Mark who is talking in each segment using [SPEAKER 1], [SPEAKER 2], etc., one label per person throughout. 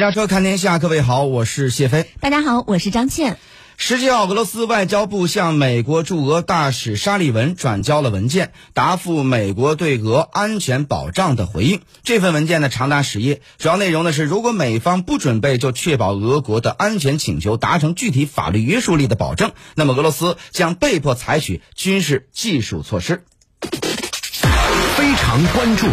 [SPEAKER 1] 驾车看天下，各位好，我是谢飞。
[SPEAKER 2] 大家好，我是张倩。
[SPEAKER 1] 十七号，俄罗斯外交部向美国驻俄大使沙利文转交了文件，答复美国对俄安全保障的回应。这份文件呢，长达十页，主要内容呢是，如果美方不准备就确保俄国的安全请求达成具体法律约束力的保证，那么俄罗斯将被迫采取军事技术措施。
[SPEAKER 3] 非常关注。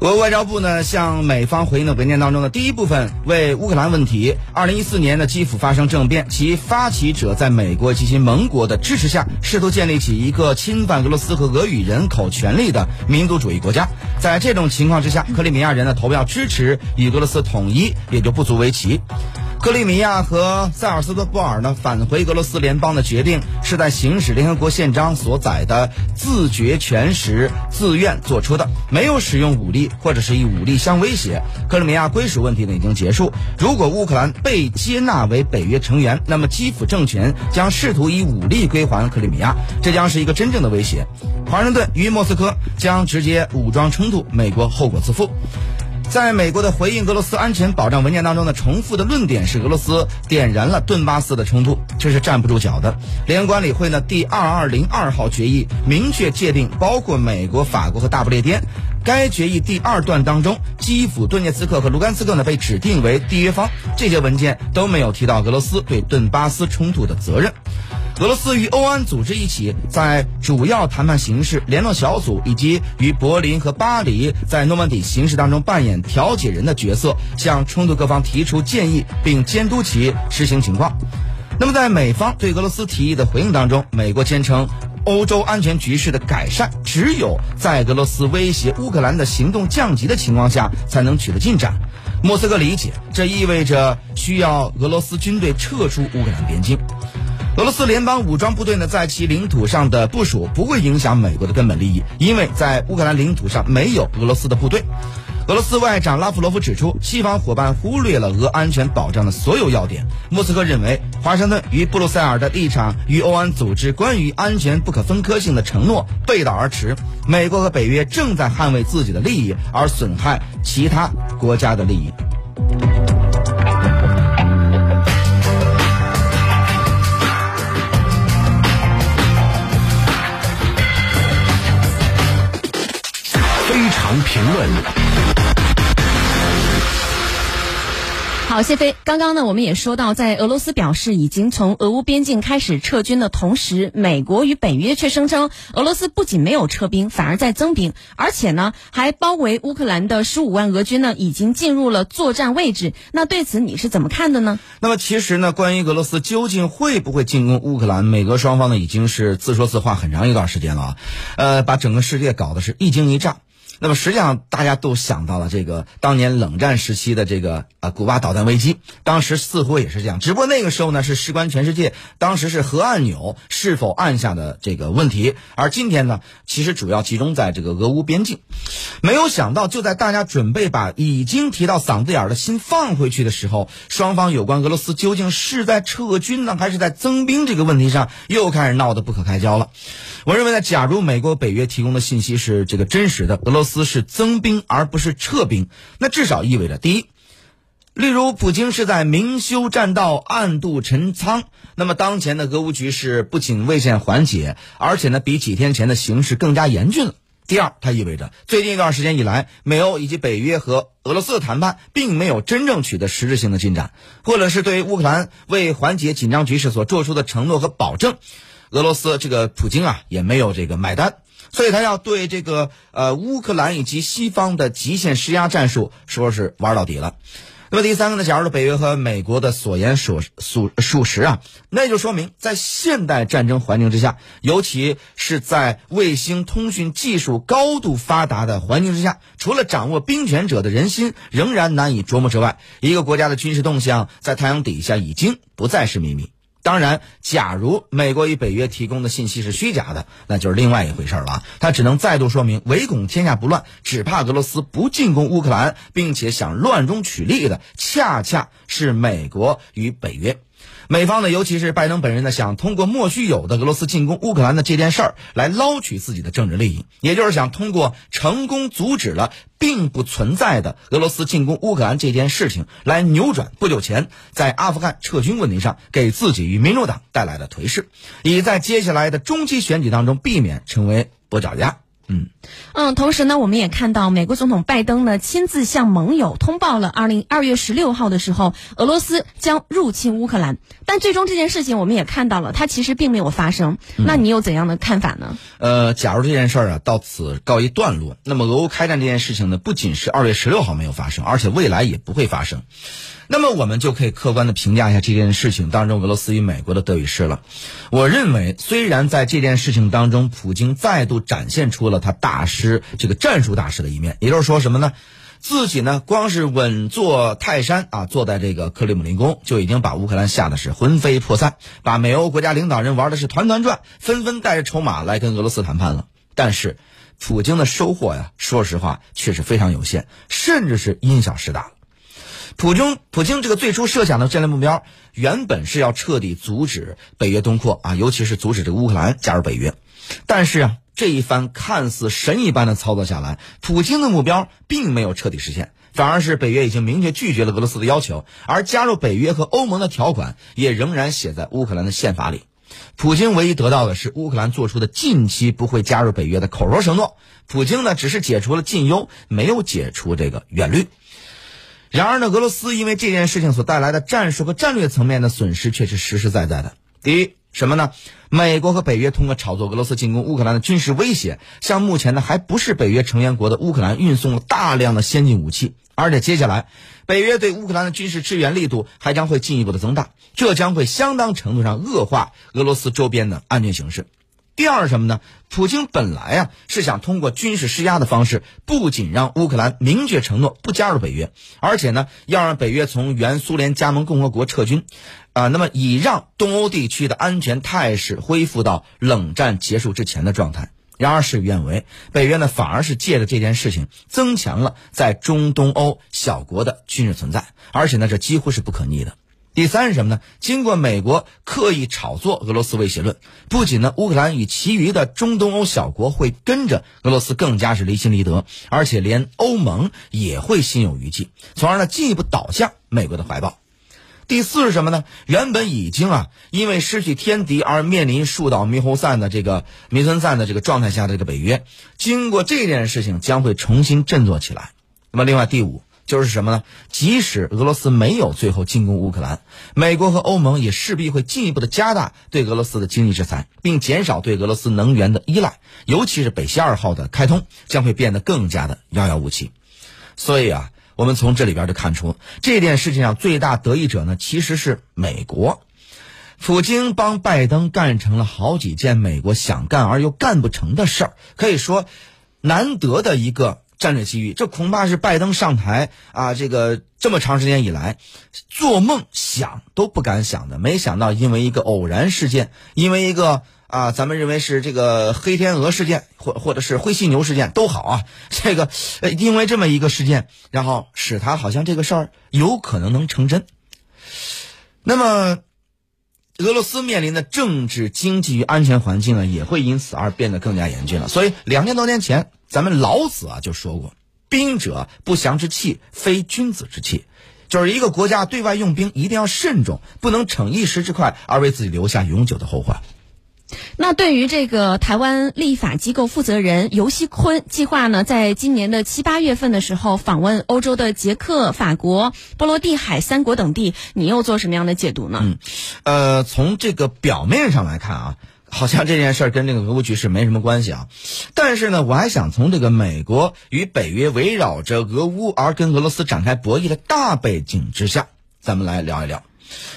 [SPEAKER 1] 俄外交部呢向美方回应的文件当中的第一部分为乌克兰问题，二零一四年的基辅发生政变，其发起者在美国及其盟国的支持下，试图建立起一个侵犯俄罗斯和俄语人口权利的民族主义国家。在这种情况之下，克里米亚人的投票支持与俄罗斯统一也就不足为奇。克里米亚和塞尔斯特布尔呢返回俄罗斯联邦的决定，是在行使联合国宪章所载的自决权时自愿做出的，没有使用武力或者是以武力相威胁。克里米亚归属问题呢已经结束。如果乌克兰被接纳为北约成员，那么基辅政权将试图以武力归还克里米亚，这将是一个真正的威胁。华盛顿与莫斯科将直接武装冲突，美国后果自负。在美国的回应俄罗斯安全保障文件当中呢，重复的论点是俄罗斯点燃了顿巴斯的冲突，这是站不住脚的。联管理会呢第二二零二号决议明确界定，包括美国、法国和大不列颠。该决议第二段当中，基辅、顿涅茨克和卢甘斯克呢被指定为缔约方，这些文件都没有提到俄罗斯对顿巴斯冲突的责任。俄罗斯与欧安组织一起，在主要谈判形式、联络小组以及与柏林和巴黎在诺曼底形势当中扮演调解人的角色，向冲突各方提出建议，并监督其实行情况。那么，在美方对俄罗斯提议的回应当中，美国坚称，欧洲安全局势的改善只有在俄罗斯威胁乌克兰的行动降级的情况下才能取得进展。莫斯科理解，这意味着需要俄罗斯军队撤出乌克兰边境。俄罗斯联邦武装部队呢，在其领土上的部署不会影响美国的根本利益，因为在乌克兰领土上没有俄罗斯的部队。俄罗斯外长拉夫罗夫指出，西方伙伴忽略了俄安全保障的所有要点。莫斯科认为，华盛顿与布鲁塞尔的立场与欧安组织关于安全不可分割性的承诺背道而驰。美国和北约正在捍卫自己的利益，而损害其他国家的利益。
[SPEAKER 3] 非常评论。
[SPEAKER 2] 好，谢飞，刚刚呢，我们也说到，在俄罗斯表示已经从俄乌边境开始撤军的同时，美国与北约却声称，俄罗斯不仅没有撤兵，反而在增兵，而且呢，还包围乌克兰的十五万俄军呢，已经进入了作战位置。那对此你是怎么看的呢？
[SPEAKER 1] 那么其实呢，关于俄罗斯究竟会不会进攻乌克兰，美俄双方呢已经是自说自话很长一段时间了啊，呃，把整个世界搞得是一惊一乍。那么实际上，大家都想到了这个当年冷战时期的这个呃古巴导弹危机，当时似乎也是这样，只不过那个时候呢是事关全世界，当时是核按钮是否按下的这个问题，而今天呢，其实主要集中在这个俄乌边境。没有想到，就在大家准备把已经提到嗓子眼儿的心放回去的时候，双方有关俄罗斯究竟是在撤军呢，还是在增兵这个问题上，又开始闹得不可开交了。我认为呢，假如美国、北约提供的信息是这个真实的，俄罗斯是增兵而不是撤兵，那至少意味着第一，例如普京是在明修栈道、暗度陈仓，那么当前的俄乌局势不仅未见缓解，而且呢比几天前的形势更加严峻了。第二，它意味着最近一段时间以来，美欧以及北约和俄罗斯的谈判并没有真正取得实质性的进展，或者是对乌克兰为缓解紧张局势所做出的承诺和保证。俄罗斯这个普京啊也没有这个买单，所以他要对这个呃乌克兰以及西方的极限施压战术说是玩到底了。那么第三个呢，假如说北约和美国的所言所属属实啊，那就说明在现代战争环境之下，尤其是在卫星通讯技术高度发达的环境之下，除了掌握兵权者的人心仍然难以琢磨之外，一个国家的军事动向在太阳底下已经不再是秘密。当然，假如美国与北约提供的信息是虚假的，那就是另外一回事了。他只能再度说明，唯恐天下不乱，只怕俄罗斯不进攻乌克兰，并且想乱中取利的，恰恰是美国与北约。美方呢，尤其是拜登本人呢，想通过莫须有的俄罗斯进攻乌克兰的这件事儿来捞取自己的政治利益，也就是想通过成功阻止了并不存在的俄罗斯进攻乌克兰这件事情，来扭转不久前在阿富汗撤军问题上给自己与民主党带来的颓势，以在接下来的中期选举当中避免成为跛脚鸭。嗯
[SPEAKER 2] 嗯，同时呢，我们也看到美国总统拜登呢亲自向盟友通报了，二零二月十六号的时候，俄罗斯将入侵乌克兰。但最终这件事情我们也看到了，它其实并没有发生。那你有怎样的看法呢？
[SPEAKER 1] 呃，假如这件事儿啊到此告一段落，那么俄乌开战这件事情呢，不仅是二月十六号没有发生，而且未来也不会发生。那么我们就可以客观的评价一下这件事情当中俄罗斯与美国的得与失了。我认为，虽然在这件事情当中，普京再度展现出了他大师这个战术大师的一面，也就是说什么呢？自己呢，光是稳坐泰山啊，坐在这个克里姆林宫，就已经把乌克兰吓得是魂飞魄散，把美欧国家领导人玩的是团团转，纷纷带着筹码来跟俄罗斯谈判了。但是，普京的收获呀，说实话却是非常有限，甚至是因小失大。普京，普京这个最初设想的战略目标，原本是要彻底阻止北约东扩啊，尤其是阻止这个乌克兰加入北约。但是啊，这一番看似神一般的操作下来，普京的目标并没有彻底实现，反而是北约已经明确拒绝了俄罗斯的要求，而加入北约和欧盟的条款也仍然写在乌克兰的宪法里。普京唯一得到的是乌克兰做出的近期不会加入北约的口头承诺。普京呢，只是解除了禁优，没有解除这个远虑。然而呢，俄罗斯因为这件事情所带来的战术和战略层面的损失却是实实在在的。第一，什么呢？美国和北约通过炒作俄罗斯进攻乌克兰的军事威胁，向目前呢还不是北约成员国的乌克兰运送了大量的先进武器，而且接下来北约对乌克兰的军事支援力度还将会进一步的增大，这将会相当程度上恶化俄罗斯周边的安全形势。第二是什么呢？普京本来啊是想通过军事施压的方式，不仅让乌克兰明确承诺不加入北约，而且呢要让北约从原苏联加盟共和国撤军，啊，那么以让东欧地区的安全态势恢复到冷战结束之前的状态。然而事与愿违，北约呢反而是借着这件事情增强了在中东欧小国的军事存在，而且呢这几乎是不可逆的。第三是什么呢？经过美国刻意炒作俄罗斯威胁论，不仅呢乌克兰与其余的中东欧小国会跟着俄罗斯更加是离心离德，而且连欧盟也会心有余悸，从而呢进一步倒向美国的怀抱。第四是什么呢？原本已经啊因为失去天敌而面临树倒猕猴散的这个猕猴散的这个状态下的这个北约，经过这件事情将会重新振作起来。那么另外第五。就是什么呢？即使俄罗斯没有最后进攻乌克兰，美国和欧盟也势必会进一步的加大对俄罗斯的经济制裁，并减少对俄罗斯能源的依赖，尤其是北溪二号的开通将会变得更加的遥遥无期。所以啊，我们从这里边就看出，这件事情上最大得益者呢其实是美国。普京帮拜登干成了好几件美国想干而又干不成的事儿，可以说难得的一个。战略机遇，这恐怕是拜登上台啊，这个这么长时间以来，做梦想都不敢想的。没想到因为一个偶然事件，因为一个啊，咱们认为是这个黑天鹅事件，或或者是灰犀牛事件都好啊，这个，因为这么一个事件，然后使他好像这个事儿有可能能成真。那么，俄罗斯面临的政治、经济与安全环境呢，也会因此而变得更加严峻了。所以，两千多年前。咱们老子啊就说过：“兵者，不祥之器，非君子之器。”就是一个国家对外用兵一定要慎重，不能逞一时之快而为自己留下永久的后患。
[SPEAKER 2] 那对于这个台湾立法机构负责人尤锡坤计划呢，在今年的七八月份的时候访问欧洲的捷克、法国、波罗的海三国等地，你又做什么样的解读呢？
[SPEAKER 1] 嗯，呃，从这个表面上来看啊。好像这件事儿跟这个俄乌局势没什么关系啊，但是呢，我还想从这个美国与北约围绕着俄乌而跟俄罗斯展开博弈的大背景之下，咱们来聊一聊。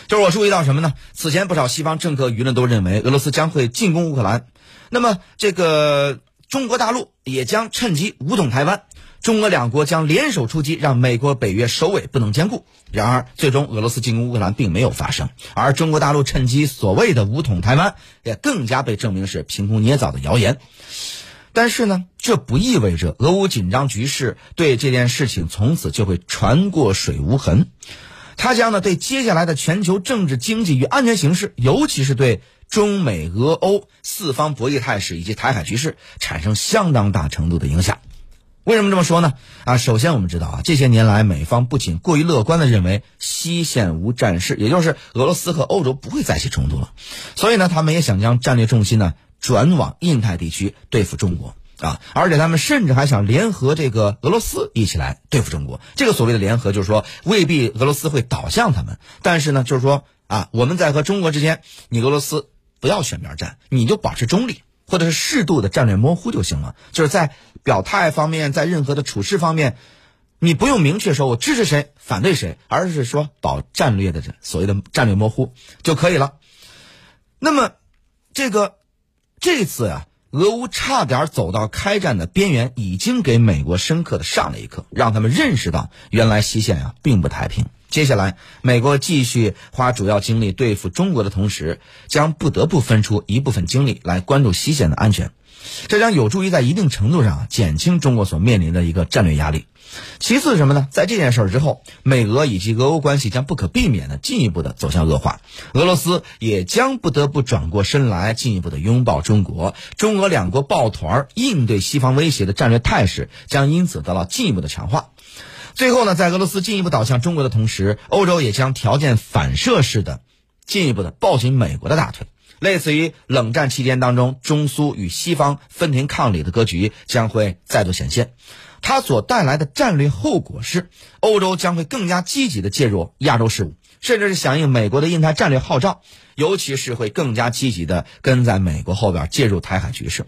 [SPEAKER 1] 就是我注意到什么呢？此前不少西方政客舆论都认为俄罗斯将会进攻乌克兰，那么这个中国大陆也将趁机武统台湾。中俄两国将联手出击，让美国、北约首尾不能兼顾。然而，最终俄罗斯进攻乌克兰并没有发生，而中国大陆趁机所谓的武统台湾，也更加被证明是凭空捏造的谣言。但是呢，这不意味着俄乌紧张局势对这件事情从此就会船过水无痕。他将呢对接下来的全球政治、经济与安全形势，尤其是对中美俄欧四方博弈态势以及台海局势产生相当大程度的影响。为什么这么说呢？啊，首先我们知道啊，这些年来美方不仅过于乐观的认为西线无战事，也就是俄罗斯和欧洲不会再起冲突了，所以呢，他们也想将战略重心呢转往印太地区对付中国啊，而且他们甚至还想联合这个俄罗斯一起来对付中国。这个所谓的联合，就是说未必俄罗斯会倒向他们，但是呢，就是说啊，我们在和中国之间，你俄罗斯不要选边站，你就保持中立。或者是适度的战略模糊就行了，就是在表态方面，在任何的处事方面，你不用明确说我支持谁、反对谁，而是说保战略的这所谓的战略模糊就可以了。那么，这个这次啊，俄乌差点走到开战的边缘，已经给美国深刻的上了一课，让他们认识到原来西线啊并不太平。接下来，美国继续花主要精力对付中国的同时，将不得不分出一部分精力来关注西线的安全，这将有助于在一定程度上减轻中国所面临的一个战略压力。其次是什么呢？在这件事儿之后，美俄以及俄欧关系将不可避免的进一步的走向恶化，俄罗斯也将不得不转过身来进一步的拥抱中国，中俄两国抱团应对西方威胁的战略态势将因此得到进一步的强化。最后呢，在俄罗斯进一步倒向中国的同时，欧洲也将条件反射式的进一步的抱紧美国的大腿，类似于冷战期间当中中苏与西方分庭抗礼的格局将会再度显现。它所带来的战略后果是，欧洲将会更加积极的介入亚洲事务，甚至是响应美国的印太战略号召。尤其是会更加积极的跟在美国后边介入台海局势，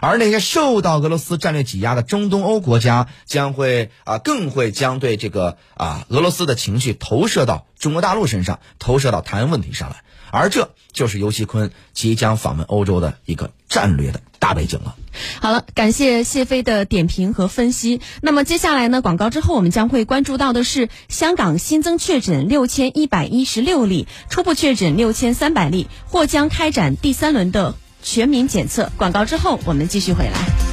[SPEAKER 1] 而那些受到俄罗斯战略挤压的中东欧国家将会啊更会将对这个啊俄罗斯的情绪投射到中国大陆身上，投射到台湾问题上来，而这就是尤锡坤即将访问欧洲的一个战略的大背景了。
[SPEAKER 2] 好了，感谢谢飞的点评和分析。那么接下来呢，广告之后我们将会关注到的是香港新增确诊六千一百一十六例，初步确诊六千三百例，或将开展第三轮的全民检测。广告之后我们继续回来。